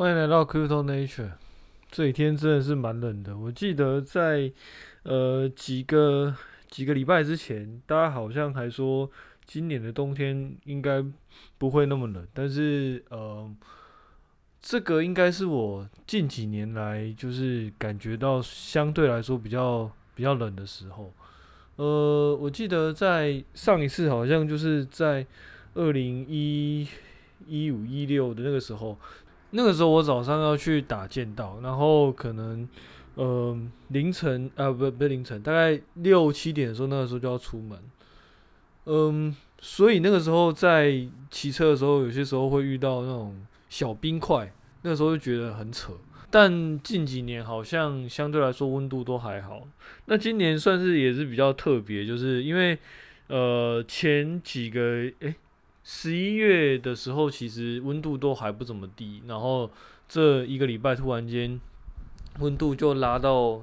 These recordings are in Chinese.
欢迎来到 Crypto Nature。这几天真的是蛮冷的。我记得在呃几个几个礼拜之前，大家好像还说今年的冬天应该不会那么冷。但是呃，这个应该是我近几年来就是感觉到相对来说比较比较冷的时候。呃，我记得在上一次好像就是在二零一一五一六的那个时候。那个时候我早上要去打剑道，然后可能，呃，凌晨啊，不不是凌晨，大概六七点的时候，那个时候就要出门，嗯，所以那个时候在骑车的时候，有些时候会遇到那种小冰块，那个时候就觉得很扯。但近几年好像相对来说温度都还好，那今年算是也是比较特别，就是因为呃前几个诶。十一月的时候，其实温度都还不怎么低，然后这一个礼拜突然间温度就拉到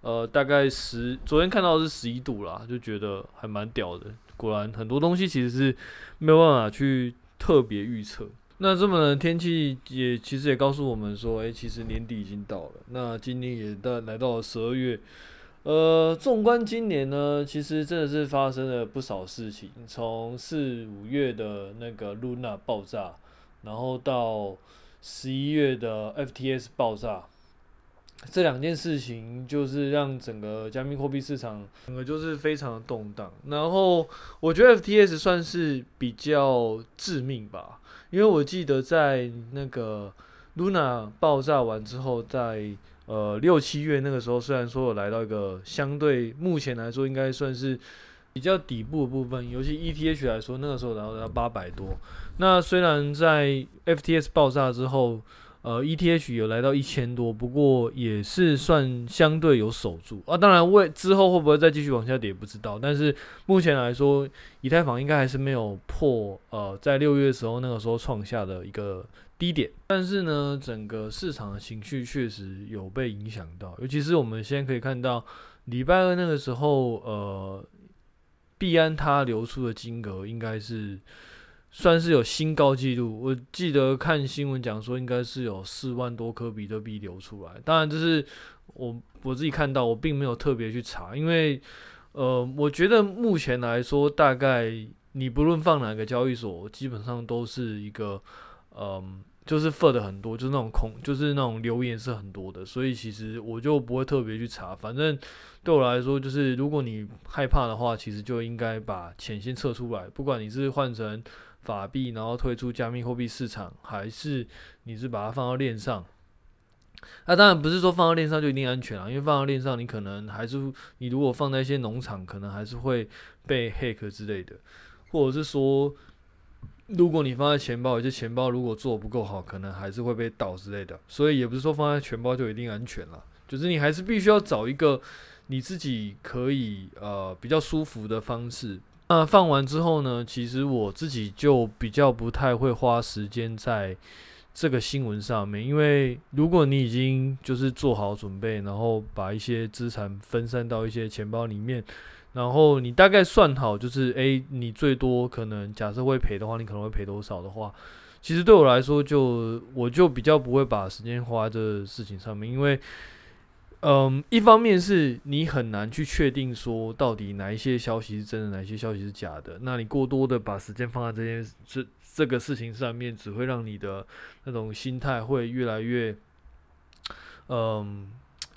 呃大概十，昨天看到是十一度啦，就觉得还蛮屌的。果然很多东西其实是没有办法去特别预测。那这么冷的天气也其实也告诉我们说，哎、欸，其实年底已经到了，那今年也到来到了十二月。呃，纵观今年呢，其实真的是发生了不少事情。从四五月的那个 Luna 爆炸，然后到十一月的 FTS 爆炸，这两件事情就是让整个加密货币市场整个就是非常的动荡。然后我觉得 FTS 算是比较致命吧，因为我记得在那个 Luna 爆炸完之后，在呃，六七月那个时候，虽然说有来到一个相对目前来说应该算是比较底部的部分，尤其 ETH 来说，那个时候然后到八百多。那虽然在 FTS 爆炸之后，呃，ETH 有来到一千多，不过也是算相对有守住啊。当然，为之后会不会再继续往下跌，不知道。但是目前来说，以太坊应该还是没有破呃，在六月时候那个时候创下的一个。低点，但是呢，整个市场的情绪确实有被影响到，尤其是我们现在可以看到，礼拜二那个时候，呃，币安它流出的金额应该是算是有新高纪录。我记得看新闻讲说，应该是有四万多颗比特币流出来。当然，这是我我自己看到，我并没有特别去查，因为呃，我觉得目前来说，大概你不论放哪个交易所，基本上都是一个。嗯，就是 FUD 很多，就是那种空，就是那种留言是很多的，所以其实我就不会特别去查。反正对我来说，就是如果你害怕的话，其实就应该把钱先撤出来。不管你是换成法币，然后退出加密货币市场，还是你是把它放到链上，那当然不是说放到链上就一定安全了，因为放到链上，你可能还是你如果放在一些农场，可能还是会被 hack 之类的，或者是说。如果你放在钱包，有些钱包如果做不够好，可能还是会被盗之类的。所以也不是说放在钱包就一定安全了，就是你还是必须要找一个你自己可以呃比较舒服的方式。那放完之后呢，其实我自己就比较不太会花时间在这个新闻上面，因为如果你已经就是做好准备，然后把一些资产分散到一些钱包里面。然后你大概算好，就是诶，你最多可能假设会赔的话，你可能会赔多少的话，其实对我来说就，我就比较不会把时间花在这事情上面，因为，嗯，一方面是你很难去确定说到底哪一些消息是真的，哪一些消息是假的，那你过多的把时间放在这件这这个事情上面，只会让你的那种心态会越来越，嗯。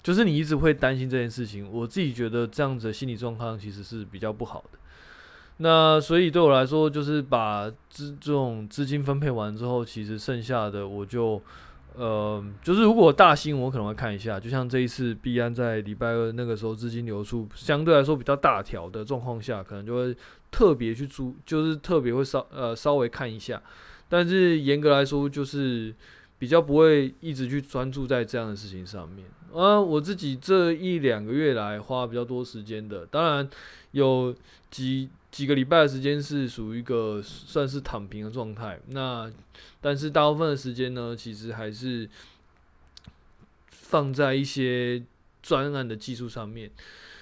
就是你一直会担心这件事情，我自己觉得这样子的心理状况其实是比较不好的。那所以对我来说，就是把资这种资金分配完之后，其实剩下的我就，呃，就是如果大新我可能会看一下，就像这一次币安在礼拜二那个时候资金流出相对来说比较大条的状况下，可能就会特别去注，就是特别会稍呃稍微看一下。但是严格来说，就是比较不会一直去专注在这样的事情上面。啊，我自己这一两个月来花比较多时间的，当然有几几个礼拜的时间是属于一个算是躺平的状态。那但是大部分的时间呢，其实还是放在一些专案的技术上面。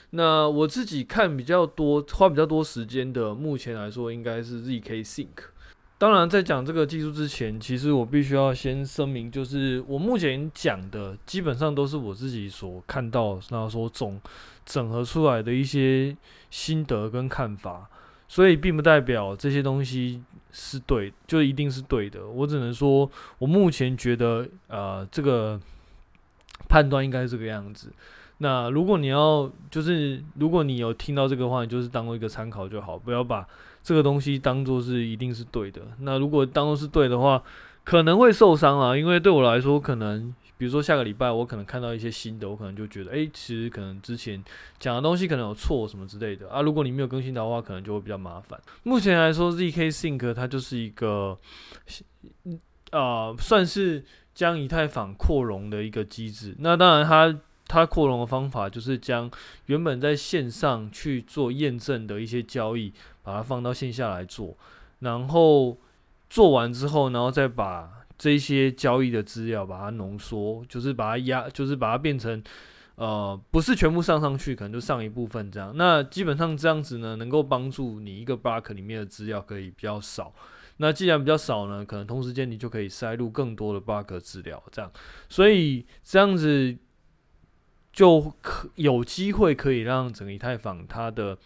那我自己看比较多，花比较多时间的，目前来说应该是 ZK Sync。当然，在讲这个技术之前，其实我必须要先声明，就是我目前讲的基本上都是我自己所看到，然后说总整合出来的一些心得跟看法，所以并不代表这些东西是对，就一定是对的。我只能说，我目前觉得，呃，这个判断应该是这个样子。那如果你要，就是如果你有听到这个话，你就是当做一个参考就好，不要把这个东西当做是一定是对的。那如果当做是对的话，可能会受伤啊，因为对我来说，可能比如说下个礼拜我可能看到一些新的，我可能就觉得，诶，其实可能之前讲的东西可能有错什么之类的啊。如果你没有更新的话，可能就会比较麻烦。目前来说，zk Sync 它就是一个，呃，算是将以太坊扩容的一个机制。那当然它。它扩容的方法就是将原本在线上去做验证的一些交易，把它放到线下来做，然后做完之后，然后再把这些交易的资料把它浓缩，就是把它压，就是把它变成呃，不是全部上上去，可能就上一部分这样。那基本上这样子呢，能够帮助你一个 block 里面的资料可以比较少。那既然比较少呢，可能同时间你就可以塞入更多的 block 资料，这样。所以这样子。就可有机会可以让整个以太坊它的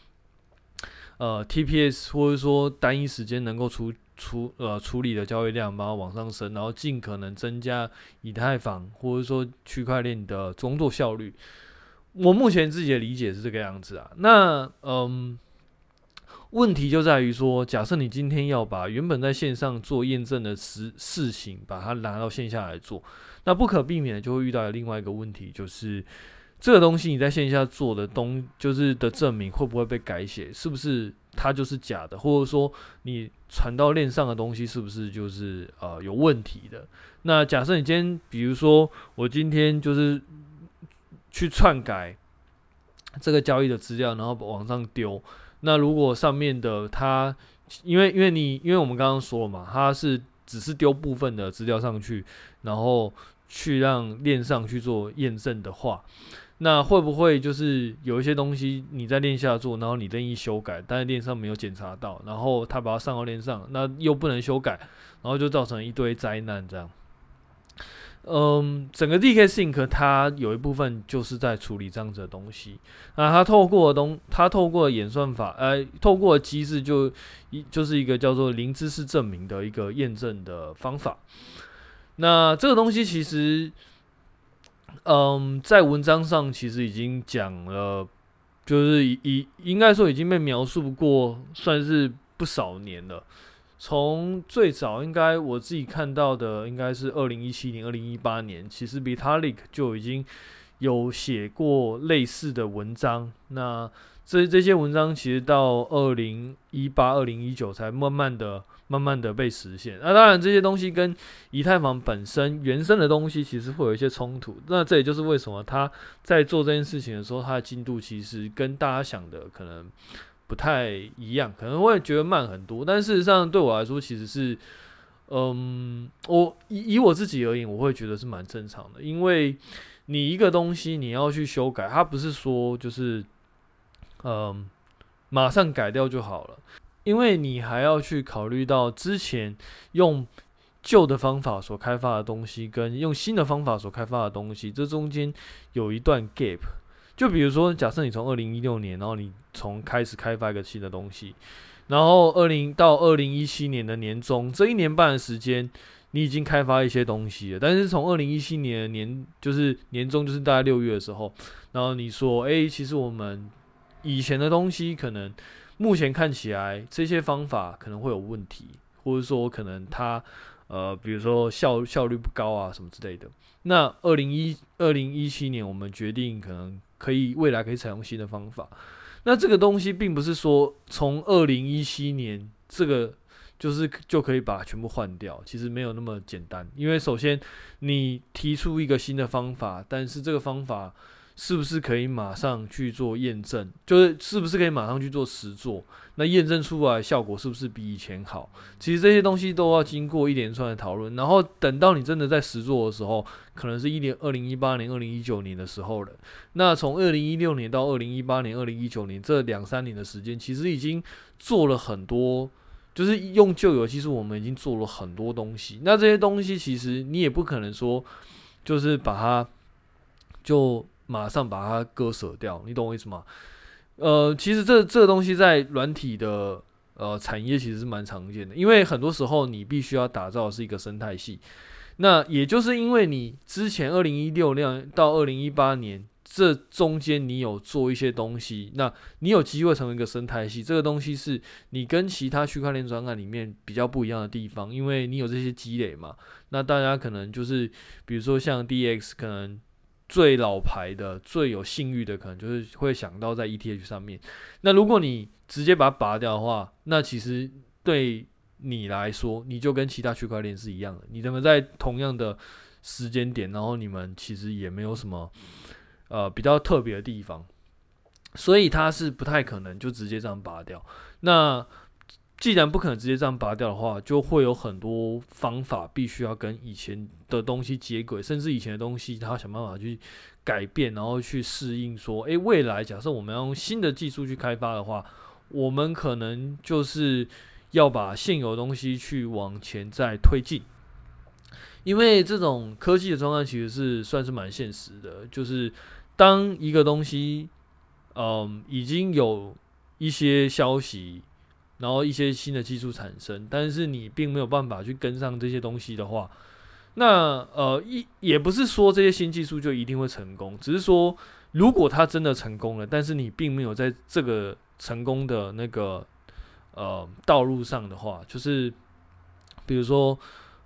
呃 TPS 或者说单一时间能够处处呃处理的交易量把它往上升，然后尽可能增加以太坊或者说区块链的工作效率。我目前自己的理解是这个样子啊。那嗯，问题就在于说，假设你今天要把原本在线上做验证的事事情把它拿到线下来做，那不可避免的就会遇到另外一个问题，就是。这个东西你在线下做的东就是的证明会不会被改写？是不是它就是假的？或者说你传到链上的东西是不是就是呃有问题的？那假设你今天，比如说我今天就是去篡改这个交易的资料，然后往上丢，那如果上面的它，因为因为你因为我们刚刚说了嘛，它是只是丢部分的资料上去，然后去让链上去做验证的话。那会不会就是有一些东西你在链下做，然后你任意修改，但是链上没有检查到，然后他把它上到链上，那又不能修改，然后就造成一堆灾难这样。嗯，整个 zk Sync 它有一部分就是在处理这样子的东西，那它透过的东，它透过演算法，呃，透过机制就一就是一个叫做零知识证明的一个验证的方法。那这个东西其实。嗯，在文章上其实已经讲了，就是已应该说已经被描述过，算是不少年了。从最早应该我自己看到的，应该是二零一七年、二零一八年，其实 Vitalik 就已经有写过类似的文章。那这这些文章其实到二零一八、二零一九才慢慢的。慢慢的被实现，那当然这些东西跟以太坊本身原生的东西其实会有一些冲突。那这也就是为什么他在做这件事情的时候，他的进度其实跟大家想的可能不太一样，可能会觉得慢很多。但事实上对我来说，其实是，嗯，我以以我自己而言，我会觉得是蛮正常的，因为你一个东西你要去修改，它不是说就是，嗯，马上改掉就好了。因为你还要去考虑到之前用旧的方法所开发的东西，跟用新的方法所开发的东西，这中间有一段 gap。就比如说，假设你从二零一六年，然后你从开始开发一个新的东西，然后二零到二零一七年的年中，这一年半的时间，你已经开发一些东西了。但是从二零一七年的年，就是年中，就是大概六月的时候，然后你说，哎，其实我们以前的东西可能。目前看起来，这些方法可能会有问题，或者说可能它，呃，比如说效效率不高啊，什么之类的。那二零一二零一七年，我们决定可能可以未来可以采用新的方法。那这个东西并不是说从二零一七年这个就是就可以把它全部换掉，其实没有那么简单。因为首先你提出一个新的方法，但是这个方法。是不是可以马上去做验证？就是是不是可以马上去做实作？那验证出来效果是不是比以前好？其实这些东西都要经过一连串的讨论，然后等到你真的在实做的时候，可能是一年二零一八年、二零一九年的时候了。那从二零一六年到二零一八年、二零一九年这两三年的时间，其实已经做了很多。就是用旧有技术，我们已经做了很多东西。那这些东西其实你也不可能说，就是把它就马上把它割舍掉，你懂我意思吗？呃，其实这这个东西在软体的呃产业其实是蛮常见的，因为很多时候你必须要打造是一个生态系。那也就是因为你之前二零一六年到二零一八年。这中间你有做一些东西，那你有机会成为一个生态系。这个东西是你跟其他区块链专案里面比较不一样的地方，因为你有这些积累嘛。那大家可能就是，比如说像 DX，可能最老牌的、最有信誉的，可能就是会想到在 ETH 上面。那如果你直接把它拔掉的话，那其实对你来说，你就跟其他区块链是一样的。你怎么在同样的时间点，然后你们其实也没有什么。呃，比较特别的地方，所以它是不太可能就直接这样拔掉。那既然不可能直接这样拔掉的话，就会有很多方法必须要跟以前的东西接轨，甚至以前的东西，它想办法去改变，然后去适应。说，诶，未来假设我们要用新的技术去开发的话，我们可能就是要把现有的东西去往前再推进。因为这种科技的状态其实是算是蛮现实的，就是。当一个东西，嗯，已经有一些消息，然后一些新的技术产生，但是你并没有办法去跟上这些东西的话，那呃，一也不是说这些新技术就一定会成功，只是说如果它真的成功了，但是你并没有在这个成功的那个呃道路上的话，就是比如说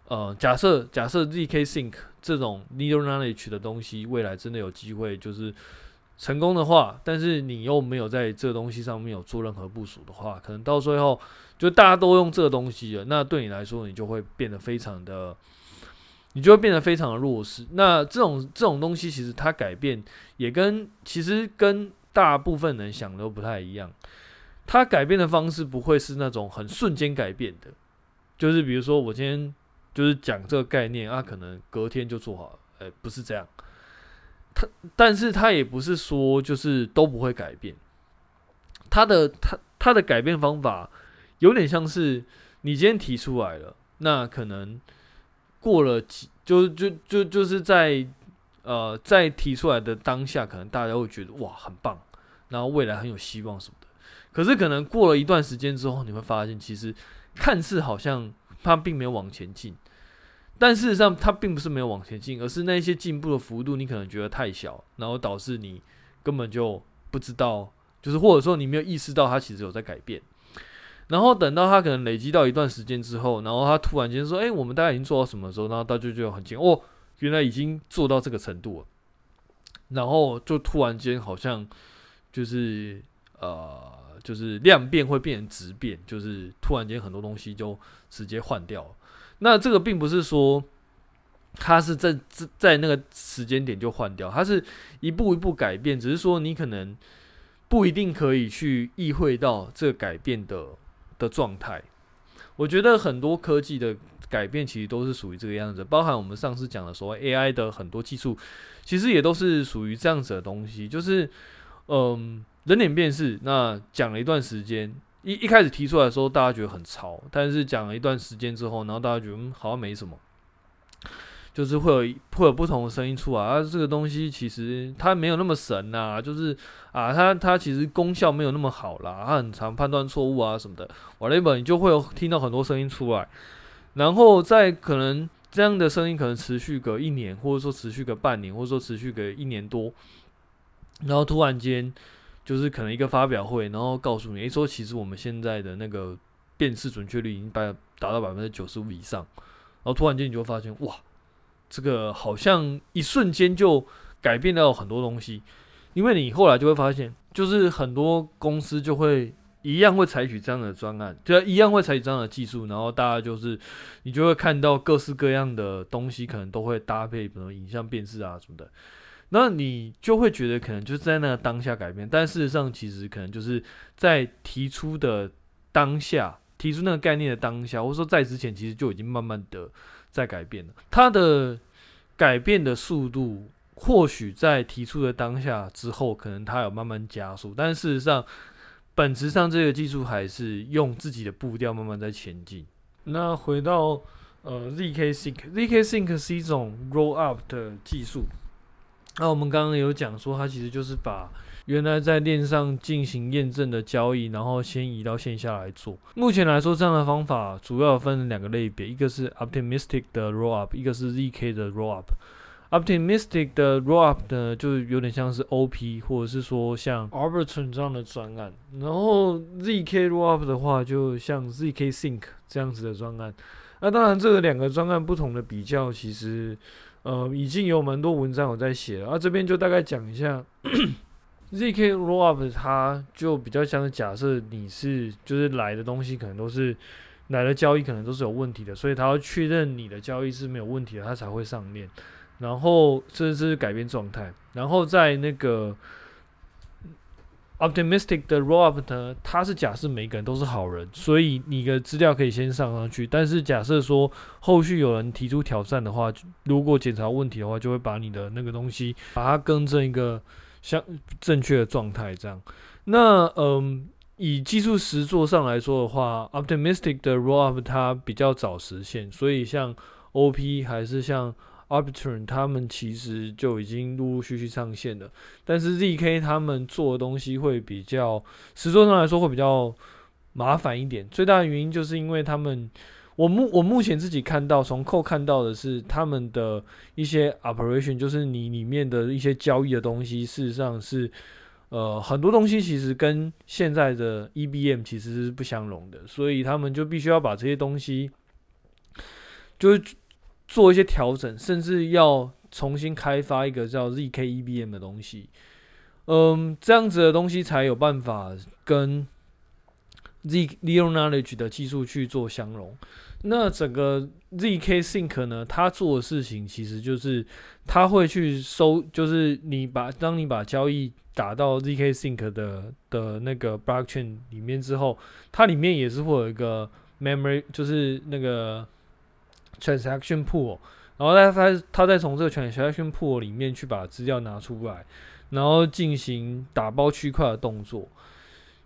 呃，假设假设 zk sync。这种 neural knowledge 的东西，未来真的有机会就是成功的话，但是你又没有在这东西上面有做任何部署的话，可能到最后就大家都用这个东西了，那对你来说，你就会变得非常的，你就会变得非常的弱势。那这种这种东西，其实它改变也跟其实跟大部分人想的都不太一样，它改变的方式不会是那种很瞬间改变的，就是比如说我今天。就是讲这个概念啊，可能隔天就做好了，哎、不是这样。他，但是他也不是说就是都不会改变。他的他他的改变方法有点像是你今天提出来了，那可能过了几，就就就就是在呃在提出来的当下，可能大家会觉得哇很棒，然后未来很有希望什么的。可是可能过了一段时间之后，你会发现其实看似好像他并没有往前进。但事实上，它并不是没有往前进，而是那些进步的幅度你可能觉得太小，然后导致你根本就不知道，就是或者说你没有意识到它其实有在改变。然后等到它可能累积到一段时间之后，然后它突然间说：“哎，我们大概已经做到什么时候？”然后大家就很惊哦，原来已经做到这个程度了。然后就突然间好像就是呃，就是量变会变成质变，就是突然间很多东西就直接换掉了。那这个并不是说，它是在在那个时间点就换掉，它是一步一步改变，只是说你可能不一定可以去意会到这个改变的的状态。我觉得很多科技的改变其实都是属于这个样子，包含我们上次讲的所谓 AI 的很多技术，其实也都是属于这样子的东西，就是嗯，人脸辨识，那讲了一段时间。一一开始提出来的时候，大家觉得很潮，但是讲了一段时间之后，然后大家觉得嗯，好像没什么，就是会有会有不同的声音出来啊。这个东西其实它没有那么神呐、就是啊，它它其实功效没有那么好啦，它很常判断错误啊什么的。whatever，你就会有听到很多声音出来，然后在可能这样的声音可能持续个一年，或者说持续个半年，或者说持续个一年多，然后突然间。就是可能一个发表会，然后告诉你，诶，说其实我们现在的那个辨识准确率已经达达到百分之九十五以上，然后突然间你就发现，哇，这个好像一瞬间就改变了很多东西，因为你后来就会发现，就是很多公司就会一样会采取这样的专案，就一样会采取这样的技术，然后大家就是你就会看到各式各样的东西，可能都会搭配什么影像辨识啊什么的。那你就会觉得可能就是在那个当下改变，但事实上其实可能就是在提出的当下，提出那个概念的当下，或者说在之前其实就已经慢慢的在改变了。它的改变的速度，或许在提出的当下之后，可能它有慢慢加速，但事实上本质上这个技术还是用自己的步调慢慢在前进。那回到呃 ZK Sync，ZK Sync 是一种 roll up 的技术。那我们刚刚有讲说，它其实就是把原来在链上进行验证的交易，然后先移到线下来做。目前来说，这样的方法主要分两个类别，一个是 Optimistic 的 Roll Up，一个是 ZK 的 Roll Up。Optimistic 的 Roll Up 呢，就有点像是 OP，或者是说像 Arbitrum 这样的专案。然后 ZK Roll Up 的话，就像 ZK Sync 这样子的专案。那当然，这个两个专案不同的比较，其实呃已经有蛮多文章有在写了。啊，这边就大概讲一下。ZK Rollup 它就比较像是假设你是就是来的东西可能都是来的交易可能都是有问题的，所以它要确认你的交易是没有问题的，它才会上链。然后甚至是改变状态。然后在那个 Optimistic 的 Rollup 呢，它是假设每个人都是好人，所以你的资料可以先上上去。但是假设说后续有人提出挑战的话，如果检查问题的话，就会把你的那个东西把它更正一个。像正确的状态这样，那嗯，以技术实作上来说的话，Optimistic 的 Rollup 它比较早实现，所以像 OP 还是像 Arbitrum 他们其实就已经陆陆续续上线了。但是 ZK 他们做的东西会比较实作上来说会比较麻烦一点，最大的原因就是因为他们。我目我目前自己看到，从扣看到的是他们的一些 operation，就是你里面的一些交易的东西，事实上是呃很多东西其实跟现在的 EBM 其实是不相容的，所以他们就必须要把这些东西就做一些调整，甚至要重新开发一个叫 ZK EBM 的东西，嗯，这样子的东西才有办法跟。Z Zero Knowledge 的技术去做相融，那整个 ZK Sync 呢，它做的事情其实就是它会去收，就是你把当你把交易打到 ZK Sync 的的那个 Blockchain 里面之后，它里面也是会有一个 Memory，就是那个 Transaction Pool，然后它它它再从这个 Transaction Pool 里面去把资料拿出来，然后进行打包区块的动作。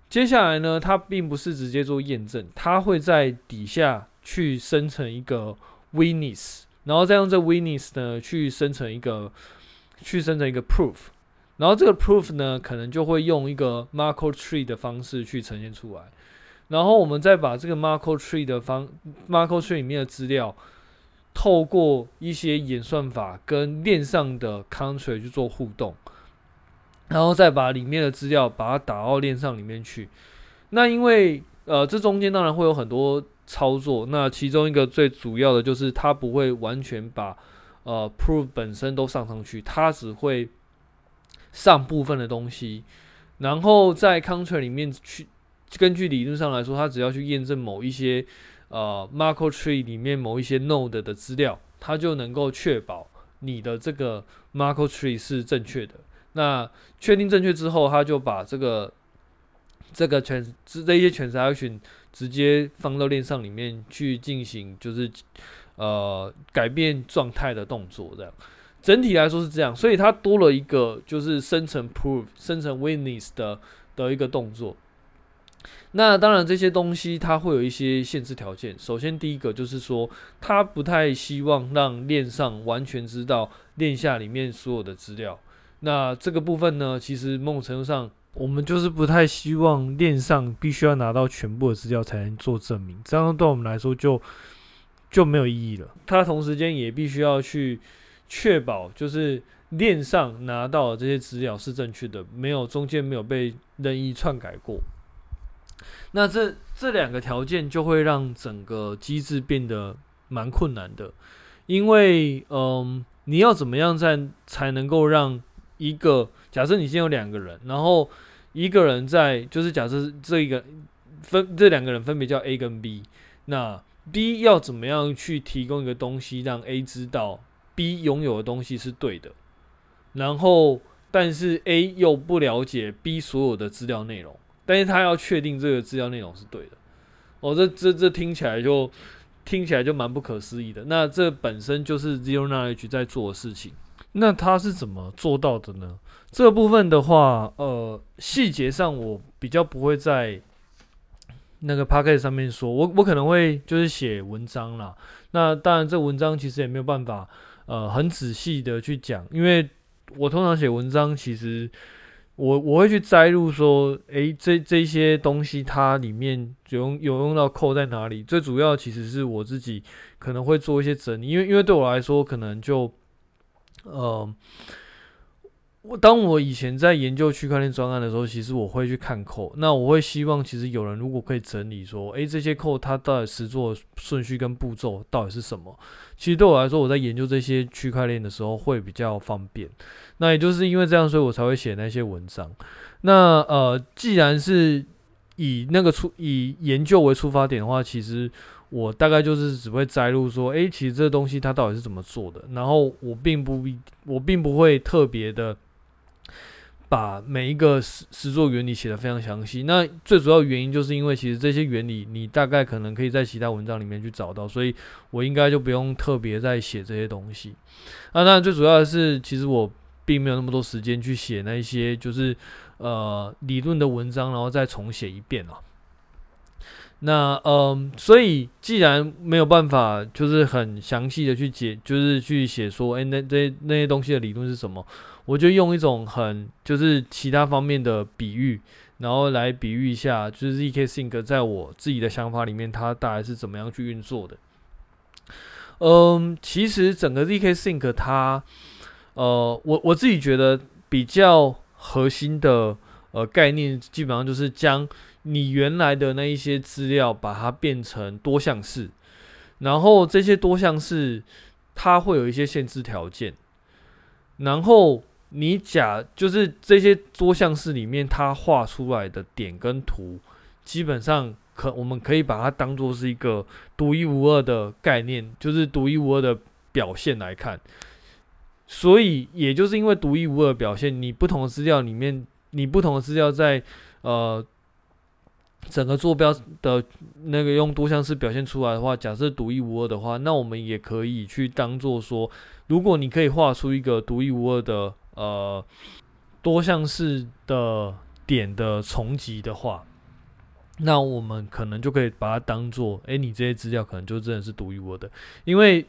接下来呢，它并不是直接做验证，它会在底下去生成一个 witness，然后再用这 witness 呢去生成一个去生成一个 proof，然后这个 proof 呢可能就会用一个 Markov tree 的方式去呈现出来，然后我们再把这个 Markov tree 的方 Markov tree 里面的资料，透过一些演算法跟链上的 contract 去做互动。然后再把里面的资料把它打到链上里面去。那因为呃，这中间当然会有很多操作。那其中一个最主要的就是它不会完全把呃 proof 本身都上上去，它只会上部分的东西。然后在 contract 里面去，根据理论上来说，它只要去验证某一些呃 Markov tree 里面某一些 node 的资料，它就能够确保你的这个 Markov tree 是正确的。那确定正确之后，他就把这个这个全这些 transaction 直接放到链上里面去进行，就是呃改变状态的动作。这样整体来说是这样，所以它多了一个就是生成 proof、生成 witness 的的一个动作。那当然这些东西它会有一些限制条件。首先第一个就是说，他不太希望让链上完全知道链下里面所有的资料。那这个部分呢，其实某种程度上，我们就是不太希望链上必须要拿到全部的资料才能做证明，这样对我们来说就就没有意义了。它同时间也必须要去确保，就是链上拿到的这些资料是正确的，没有中间没有被任意篡改过。那这这两个条件就会让整个机制变得蛮困难的，因为嗯，你要怎么样在才能够让一个假设你现在有两个人，然后一个人在就是假设这一个分这两个人分别叫 A 跟 B，那 B 要怎么样去提供一个东西让 A 知道 B 拥有的东西是对的，然后但是 A 又不了解 B 所有的资料内容，但是他要确定这个资料内容是对的，哦，这这这听起来就听起来就蛮不可思议的，那这本身就是 Zero Knowledge 在做的事情。那他是怎么做到的呢？这部分的话，呃，细节上我比较不会在那个 podcast 上面说，我我可能会就是写文章啦。那当然，这文章其实也没有办法，呃，很仔细的去讲，因为我通常写文章，其实我我会去摘录说，诶，这这些东西它里面有有用到扣在哪里？最主要其实是我自己可能会做一些整理，因为因为对我来说，可能就，呃。我当我以前在研究区块链专案的时候，其实我会去看扣。那我会希望，其实有人如果可以整理说，诶，这些扣它到底实作顺序跟步骤到底是什么？其实对我来说，我在研究这些区块链的时候会比较方便。那也就是因为这样，所以我才会写那些文章。那呃，既然是以那个出以研究为出发点的话，其实我大概就是只会摘录说，诶，其实这东西它到底是怎么做的。然后我并不我并不会特别的。把每一个实实作原理写得非常详细，那最主要原因就是因为其实这些原理你大概可能可以在其他文章里面去找到，所以我应该就不用特别再写这些东西。啊，那最主要的是，其实我并没有那么多时间去写那些就是呃理论的文章，然后再重写一遍啊。那嗯、所以既然没有办法就是很详细的去解，就是去写说，哎、那这那些东西的理论是什么？我就用一种很就是其他方面的比喻，然后来比喻一下，就是 zk Sync 在我自己的想法里面，它大概是怎么样去运作的。嗯，其实整个 zk Sync 它，呃，我我自己觉得比较核心的呃概念，基本上就是将你原来的那一些资料，把它变成多项式，然后这些多项式它会有一些限制条件，然后。你假就是这些多项式里面，它画出来的点跟图，基本上可我们可以把它当做是一个独一无二的概念，就是独一无二的表现来看。所以，也就是因为独一无二的表现，你不同的资料里面，你不同的资料在呃整个坐标的那个用多项式表现出来的话，假设独一无二的话，那我们也可以去当做说，如果你可以画出一个独一无二的。呃，多项式的点的重集的话，那我们可能就可以把它当做，哎，你这些资料可能就真的是独一无二的，因为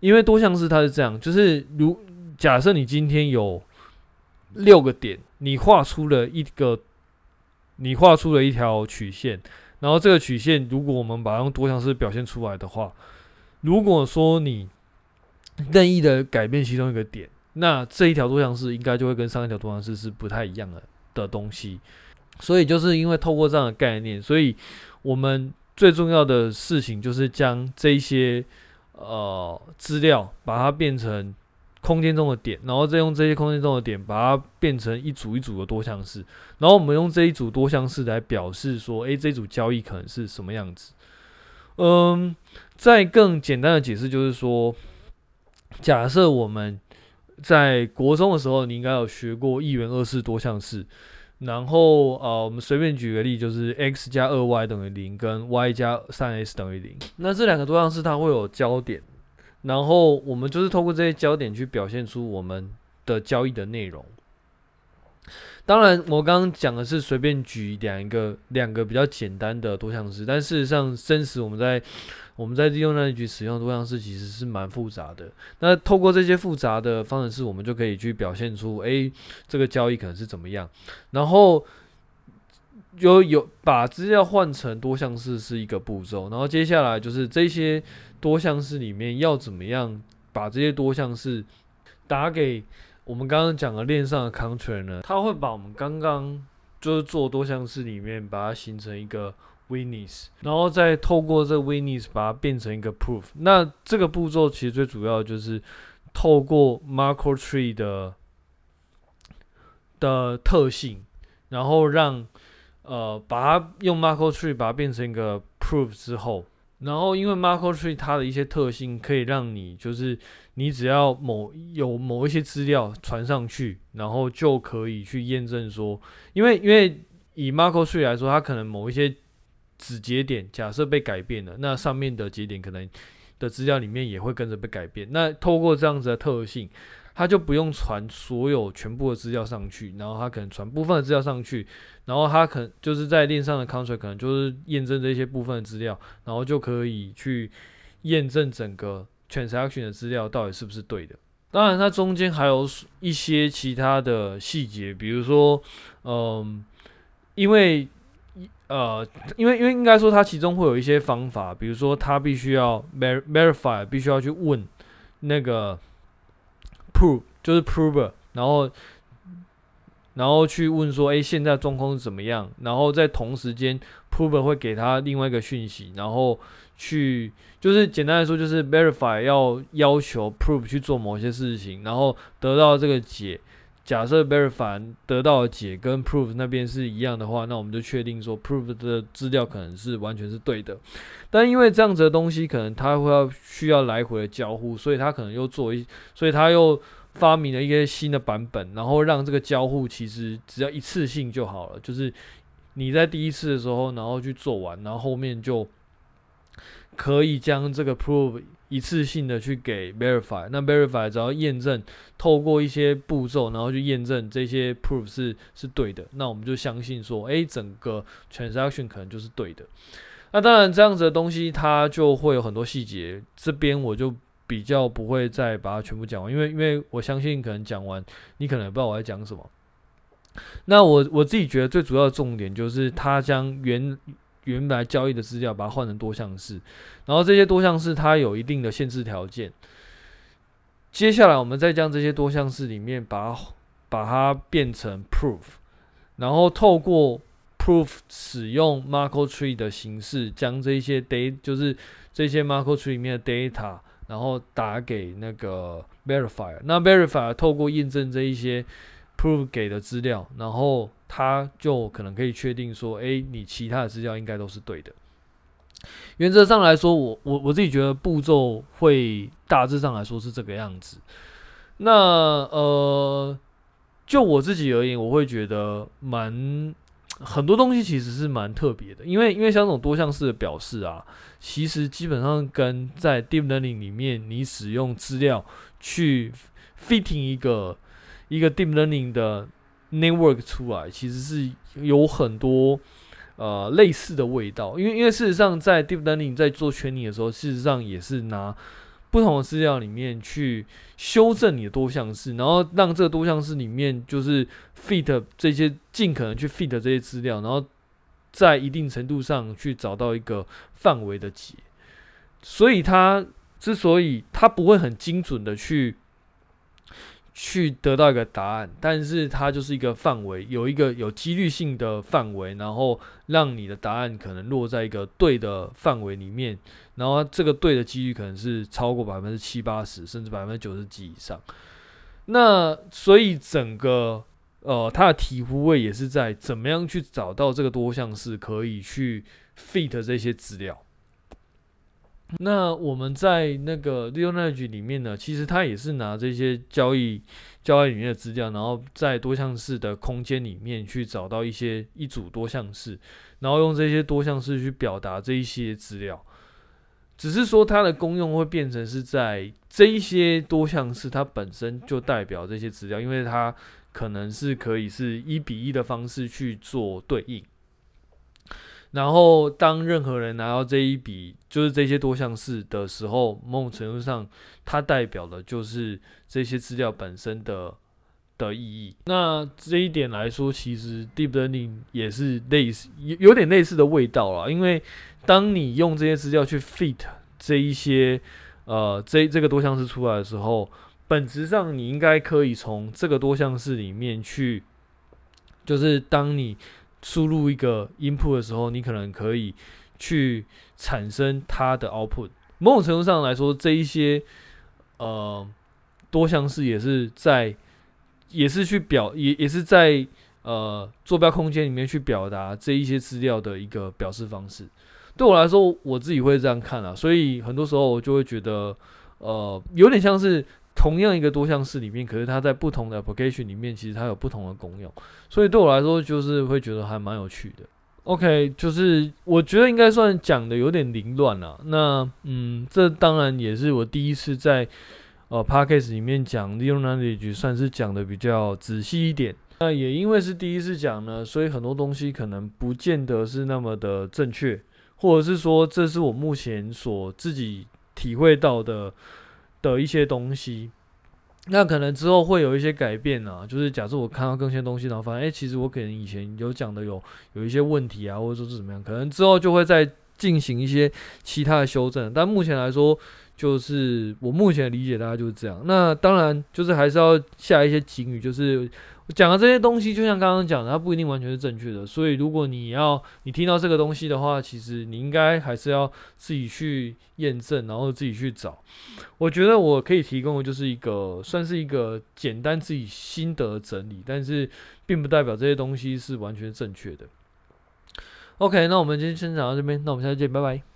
因为多项式它是这样，就是如假设你今天有六个点，你画出了一个，你画出了一条曲线，然后这个曲线如果我们把它用多项式表现出来的话，如果说你任意的改变其中一个点。那这一条多项式应该就会跟上一条多项式是不太一样的的东西，所以就是因为透过这样的概念，所以我们最重要的事情就是将这些呃资料把它变成空间中的点，然后再用这些空间中的点把它变成一组一组的多项式，然后我们用这一组多项式来表示说，诶，这组交易可能是什么样子。嗯，再更简单的解释就是说，假设我们在国中的时候，你应该有学过一元二次多项式。然后，呃，我们随便举个例，就是 x 加二 y 等于零，跟 y 加三 s 等于零。那这两个多项式它会有交点，然后我们就是透过这些交点去表现出我们的交易的内容。当然，我刚刚讲的是随便举两个两个比较简单的多项式，但事实上，真实我们在我们在利用那一句使用多项式其实是蛮复杂的。那透过这些复杂的方程式，我们就可以去表现出，诶，这个交易可能是怎么样。然后有有把资料换成多项式是一个步骤，然后接下来就是这些多项式里面要怎么样把这些多项式打给。我们刚刚讲的链上的 contract 呢，它会把我们刚刚就是做多项式里面把它形成一个 witness，然后再透过这 witness 把它变成一个 proof。那这个步骤其实最主要就是透过 Markov tree 的的特性，然后让呃把它用 Markov tree 把它变成一个 proof 之后。然后，因为 Markov Tree 它的一些特性，可以让你就是你只要某有某一些资料传上去，然后就可以去验证说，因为因为以 Markov Tree 来说，它可能某一些子节点假设被改变了，那上面的节点可能的资料里面也会跟着被改变。那透过这样子的特性，它就不用传所有全部的资料上去，然后它可能传部分的资料上去，然后它可能就是在链上的 contract 可能就是验证这些部分的资料，然后就可以去验证整个 transaction 的资料到底是不是对的。当然，它中间还有一些其他的细节，比如说，嗯，因为，呃，因为因为应该说它其中会有一些方法，比如说它必须要 verify，必须要去问那个 prove，就是 prove，然后然后去问说，哎，现在状况是怎么样？然后在同时间，prove 会给他另外一个讯息，然后。去就是简单来说，就是 verify 要要求 prove 去做某些事情，然后得到这个解。假设 verify 得到的解跟 prove 那边是一样的话，那我们就确定说 prove 的资料可能是完全是对的。但因为这样子的东西，可能它会要需要来回的交互，所以它可能又做一，所以它又发明了一些新的版本，然后让这个交互其实只要一次性就好了，就是你在第一次的时候，然后去做完，然后后面就。可以将这个 prove 一次性的去给 verify，那 verify 只要验证，透过一些步骤，然后去验证这些 prove 是是对的，那我们就相信说，诶，整个 transaction 可能就是对的。那当然这样子的东西它就会有很多细节，这边我就比较不会再把它全部讲完，因为因为我相信可能讲完你可能也不知道我在讲什么。那我我自己觉得最主要的重点就是它将原原来交易的资料，把它换成多项式，然后这些多项式它有一定的限制条件。接下来我们再将这些多项式里面把它把它变成 proof，然后透过 proof 使用 Markov tree 的形式，将这些 data 就是这些 Markov tree 里面的 data，然后打给那个 verifier。那 verifier 透过验证这一些 proof 给的资料，然后他就可能可以确定说，诶，你其他的资料应该都是对的。原则上来说，我我我自己觉得步骤会大致上来说是这个样子。那呃，就我自己而言，我会觉得蛮很多东西其实是蛮特别的，因为因为像这种多项式的表示啊，其实基本上跟在 deep learning 里面你使用资料去 fitting 一个一个 deep learning 的。Network 出来其实是有很多呃类似的味道，因为因为事实上在 Deep Learning 在做全拟的时候，事实上也是拿不同的资料里面去修正你的多项式，然后让这个多项式里面就是 fit 这些尽可能去 fit 这些资料，然后在一定程度上去找到一个范围的解。所以它之所以它不会很精准的去。去得到一个答案，但是它就是一个范围，有一个有几率性的范围，然后让你的答案可能落在一个对的范围里面，然后这个对的几率可能是超过百分之七八十，甚至百分之九十几以上。那所以整个呃，它的体糊位也是在怎么样去找到这个多项式可以去 fit 这些资料。那我们在那个 Leonard 里面呢，其实它也是拿这些交易交易里面的资料，然后在多项式的空间里面去找到一些一组多项式，然后用这些多项式去表达这一些资料。只是说它的功用会变成是在这一些多项式，它本身就代表这些资料，因为它可能是可以是一比一的方式去做对应。然后，当任何人拿到这一笔，就是这些多项式的时候，某种程度上，它代表的就是这些资料本身的的意义。那这一点来说，其实 deep learning 也是类似，有有点类似的味道啦。因为当你用这些资料去 fit 这一些呃这这个多项式出来的时候，本质上你应该可以从这个多项式里面去，就是当你。输入一个 input 的时候，你可能可以去产生它的 output。某种程度上来说，这一些呃多项式也是在，也是去表，也也是在呃坐标空间里面去表达这一些资料的一个表示方式。对我来说，我自己会这样看啊，所以很多时候我就会觉得，呃，有点像是。同样一个多项式里面，可是它在不同的 application 里面，其实它有不同的功用，所以对我来说，就是会觉得还蛮有趣的。OK，就是我觉得应该算讲的有点凌乱了。那嗯，这当然也是我第一次在呃 Podcast 里面讲 Zero Knowledge 算是讲的比较仔细一点。那也因为是第一次讲呢，所以很多东西可能不见得是那么的正确，或者是说这是我目前所自己体会到的的一些东西。那可能之后会有一些改变啊，就是假设我看到更新的东西，然后发现，哎、其实我可能以前有讲的有有一些问题啊，或者说是怎么样，可能之后就会再进行一些其他的修正。但目前来说，就是我目前理解大家就是这样。那当然就是还是要下一些警语，就是。讲的这些东西，就像刚刚讲的，它不一定完全是正确的。所以，如果你要你听到这个东西的话，其实你应该还是要自己去验证，然后自己去找。我觉得我可以提供的就是一个，算是一个简单自己心得整理，但是并不代表这些东西是完全正确的。OK，那我们今天先讲到这边，那我们下次见，拜拜。